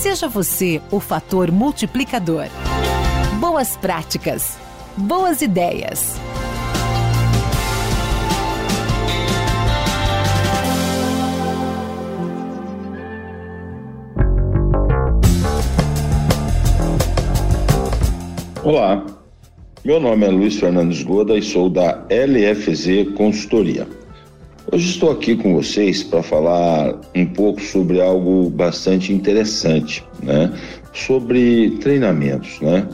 Seja você o fator multiplicador. Boas práticas. Boas ideias. Olá, meu nome é Luiz Fernandes Goda e sou da LFZ Consultoria. Hoje estou aqui com vocês para falar um pouco sobre algo bastante interessante, né? Sobre treinamentos, né?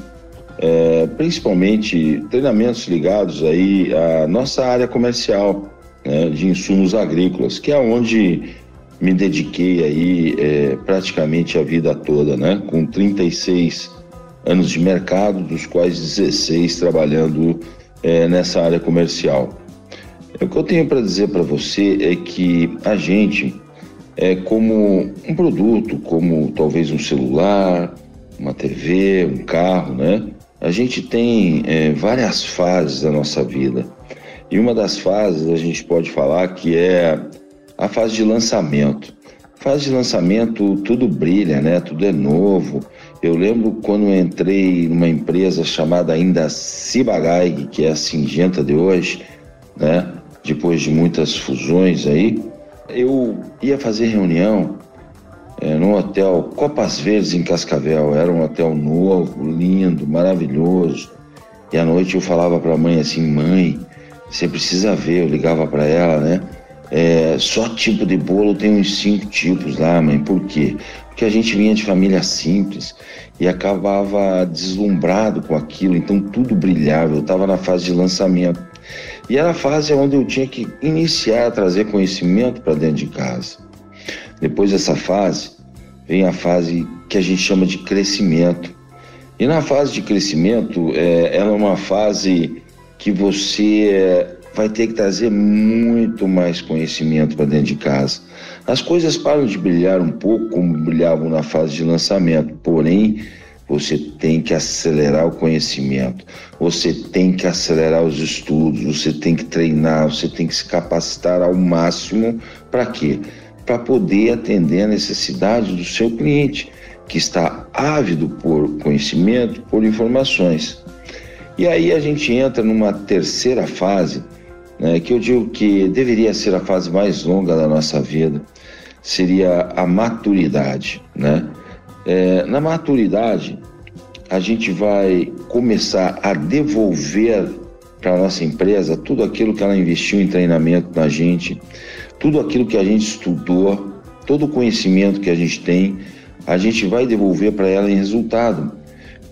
É, principalmente treinamentos ligados aí à nossa área comercial né? de insumos agrícolas, que é onde me dediquei aí é, praticamente a vida toda, né? Com 36 anos de mercado, dos quais 16 trabalhando é, nessa área comercial. O que eu tenho para dizer para você é que a gente é como um produto, como talvez um celular, uma TV, um carro, né? A gente tem é, várias fases da nossa vida. E uma das fases a gente pode falar que é a fase de lançamento. Fase de lançamento, tudo brilha, né? Tudo é novo. Eu lembro quando entrei numa empresa chamada ainda Cibagai, que é a Singenta de hoje, né? Depois de muitas fusões aí, eu ia fazer reunião é, no hotel Copas Verdes em Cascavel. Era um hotel novo, lindo, maravilhoso. E à noite eu falava para a mãe assim: mãe, você precisa ver. Eu ligava para ela, né? É, só tipo de bolo tem uns cinco tipos lá, mãe. Por quê? Porque a gente vinha de família simples e acabava deslumbrado com aquilo, então tudo brilhava. Eu estava na fase de lançamento. E era a fase onde eu tinha que iniciar a trazer conhecimento para dentro de casa. Depois dessa fase, vem a fase que a gente chama de crescimento. E na fase de crescimento, é, ela é uma fase que você é, vai ter que trazer muito mais conhecimento para dentro de casa. As coisas param de brilhar um pouco como brilhavam na fase de lançamento, porém, você tem que acelerar o conhecimento, você tem que acelerar os estudos, você tem que treinar, você tem que se capacitar ao máximo para quê? Para poder atender a necessidade do seu cliente, que está ávido por conhecimento, por informações. E aí a gente entra numa terceira fase, né, que eu digo que deveria ser a fase mais longa da nossa vida, seria a maturidade. Né? É, na maturidade, a gente vai começar a devolver para a nossa empresa tudo aquilo que ela investiu em treinamento na gente, tudo aquilo que a gente estudou, todo o conhecimento que a gente tem, a gente vai devolver para ela em resultado.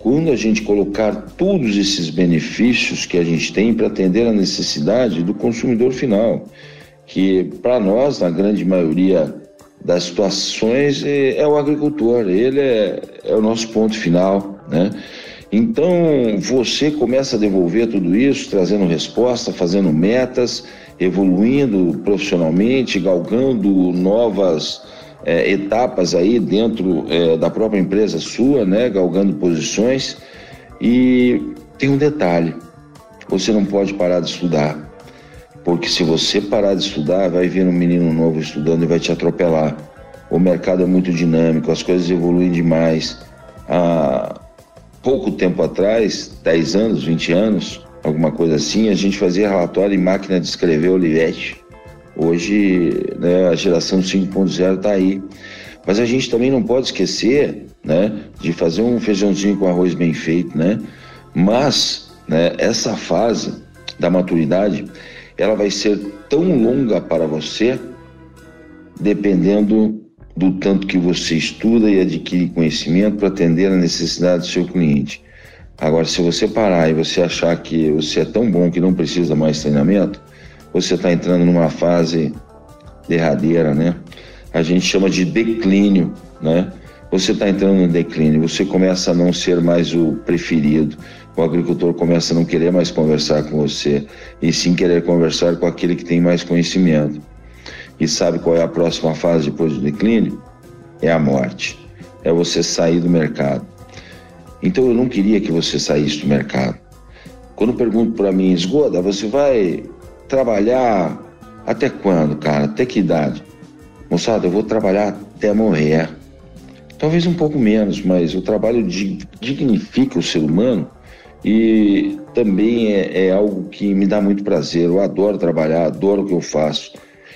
Quando a gente colocar todos esses benefícios que a gente tem para atender a necessidade do consumidor final, que para nós, na grande maioria das situações, é, o agricultor, ele é, é o nosso ponto final, né? Então você começa a devolver tudo isso, trazendo resposta, fazendo metas, evoluindo profissionalmente, galgando novas é, etapas aí dentro é, da própria empresa sua, né, galgando posições. E tem um detalhe: você não pode parar de estudar, porque se você parar de estudar, vai vir um menino novo estudando e vai te atropelar. O mercado é muito dinâmico, as coisas evoluem demais. Há pouco tempo atrás, 10 anos, 20 anos, alguma coisa assim, a gente fazia relatório em máquina de escrever Olivetti. Hoje, né, a geração 5.0 está aí. Mas a gente também não pode esquecer, né, de fazer um feijãozinho com arroz bem feito, né? Mas, né, essa fase da maturidade, ela vai ser tão longa para você, dependendo do tanto que você estuda e adquire conhecimento para atender a necessidade do seu cliente. Agora, se você parar e você achar que você é tão bom que não precisa mais treinamento, você está entrando numa fase derradeira, né? A gente chama de declínio, né? Você está entrando no declínio, você começa a não ser mais o preferido, o agricultor começa a não querer mais conversar com você, e sim querer conversar com aquele que tem mais conhecimento. E sabe qual é a próxima fase depois do declínio? É a morte. É você sair do mercado. Então eu não queria que você saísse do mercado. Quando pergunto para mim, Esgoda, você vai trabalhar até quando, cara? Até que idade? Moçada, eu vou trabalhar até morrer. Talvez um pouco menos, mas o trabalho dignifica o ser humano e também é, é, algo que me dá muito prazer. Eu adoro trabalhar, adoro o que eu faço.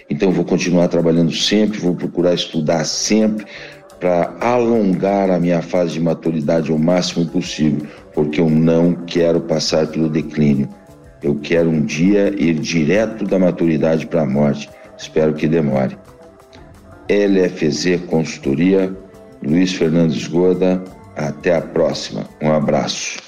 Então, vou continuar trabalhando sempre, vou procurar estudar sempre para alongar a minha fase de maturidade ao máximo possível, porque eu não quero passar pelo declínio. Eu quero um dia ir direto da maturidade para a morte. Espero que demore. LFZ Consultoria, Luiz Fernandes Goda. Até a próxima. Um abraço.